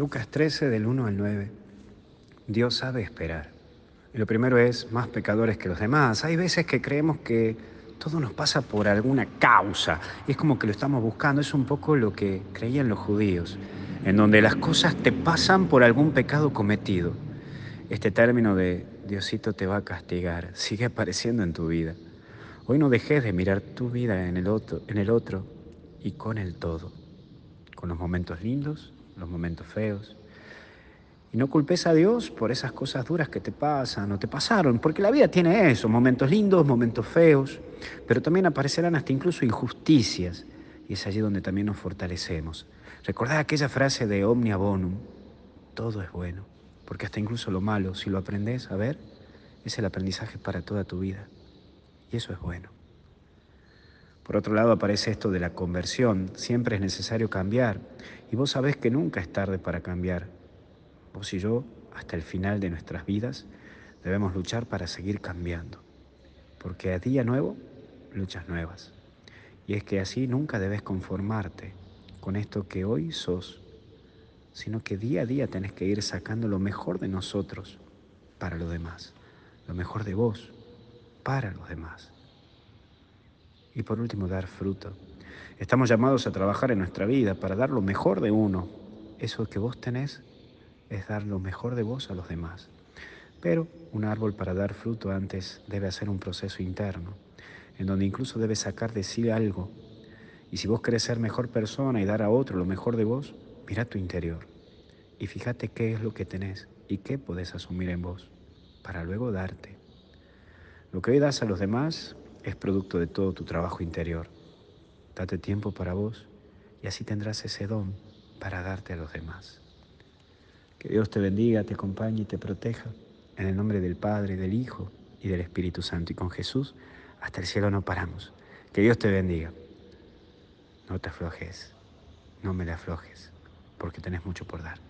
Lucas 13 del 1 al 9. Dios sabe esperar. Y lo primero es más pecadores que los demás. Hay veces que creemos que todo nos pasa por alguna causa y es como que lo estamos buscando. Es un poco lo que creían los judíos, en donde las cosas te pasan por algún pecado cometido. Este término de Diosito te va a castigar sigue apareciendo en tu vida. Hoy no dejes de mirar tu vida en el otro, en el otro y con el todo, con los momentos lindos, los momentos feos. Y no culpes a Dios por esas cosas duras que te pasan o te pasaron, porque la vida tiene eso, momentos lindos, momentos feos, pero también aparecerán hasta incluso injusticias, y es allí donde también nos fortalecemos. Recordad aquella frase de Omnia Bonum, todo es bueno, porque hasta incluso lo malo, si lo aprendes a ver, es el aprendizaje para toda tu vida. Y eso es bueno. Por otro lado aparece esto de la conversión. Siempre es necesario cambiar. Y vos sabés que nunca es tarde para cambiar. Vos y yo, hasta el final de nuestras vidas, debemos luchar para seguir cambiando. Porque a día nuevo, luchas nuevas. Y es que así nunca debes conformarte con esto que hoy sos, sino que día a día tenés que ir sacando lo mejor de nosotros para los demás, lo mejor de vos para los demás. Y por último, dar fruto. Estamos llamados a trabajar en nuestra vida para dar lo mejor de uno. Eso que vos tenés es dar lo mejor de vos a los demás. Pero un árbol para dar fruto antes debe hacer un proceso interno, en donde incluso debe sacar de sí algo. Y si vos querés ser mejor persona y dar a otro lo mejor de vos, mira tu interior y fíjate qué es lo que tenés y qué podés asumir en vos para luego darte. Lo que hoy das a los demás es producto de todo tu trabajo interior. Date tiempo para vos y así tendrás ese don para darte a los demás. Que Dios te bendiga, te acompañe y te proteja. En el nombre del Padre, del Hijo y del Espíritu Santo. Y con Jesús hasta el cielo no paramos. Que Dios te bendiga. No te aflojes, no me le aflojes, porque tenés mucho por dar.